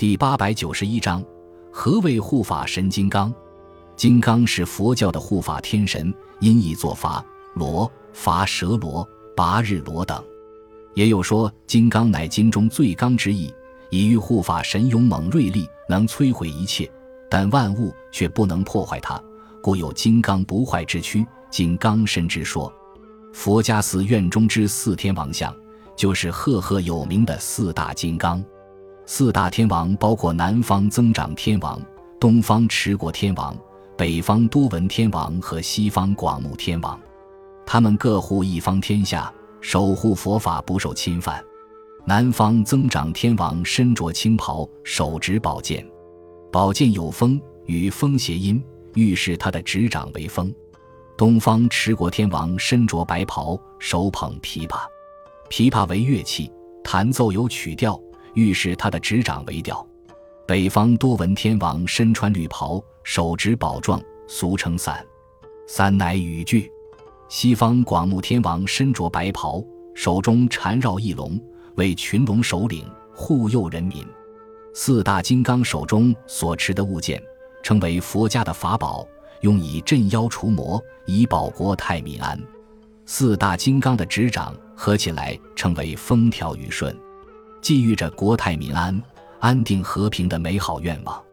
第八百九十一章：何谓护法神金刚？金刚是佛教的护法天神，音译作伐罗、伐蛇罗、拔日罗等。也有说金刚乃金中最刚之意，以喻护法神勇猛锐利，能摧毁一切，但万物却不能破坏它，故有金刚不坏之躯。金刚身之说。佛家寺院中之四天王像，就是赫赫有名的四大金刚。四大天王包括南方增长天王、东方持国天王、北方多闻天王和西方广目天王，他们各护一方天下，守护佛法不受侵犯。南方增长天王身着青袍，手执宝剑，宝剑有风，与风谐音，预示他的执掌为风。东方持国天王身着白袍，手捧琵琶，琵琶为乐器，弹奏有曲调。预示他的执掌为调，北方多闻天王身穿绿袍，手执宝状，俗称伞，伞乃雨具。西方广目天王身着白袍，手中缠绕一龙，为群龙首领，护佑人民。四大金刚手中所持的物件，称为佛家的法宝，用以镇妖除魔，以保国泰民安。四大金刚的执掌合起来，称为风调雨顺。寄寓着国泰民安、安定和平的美好愿望。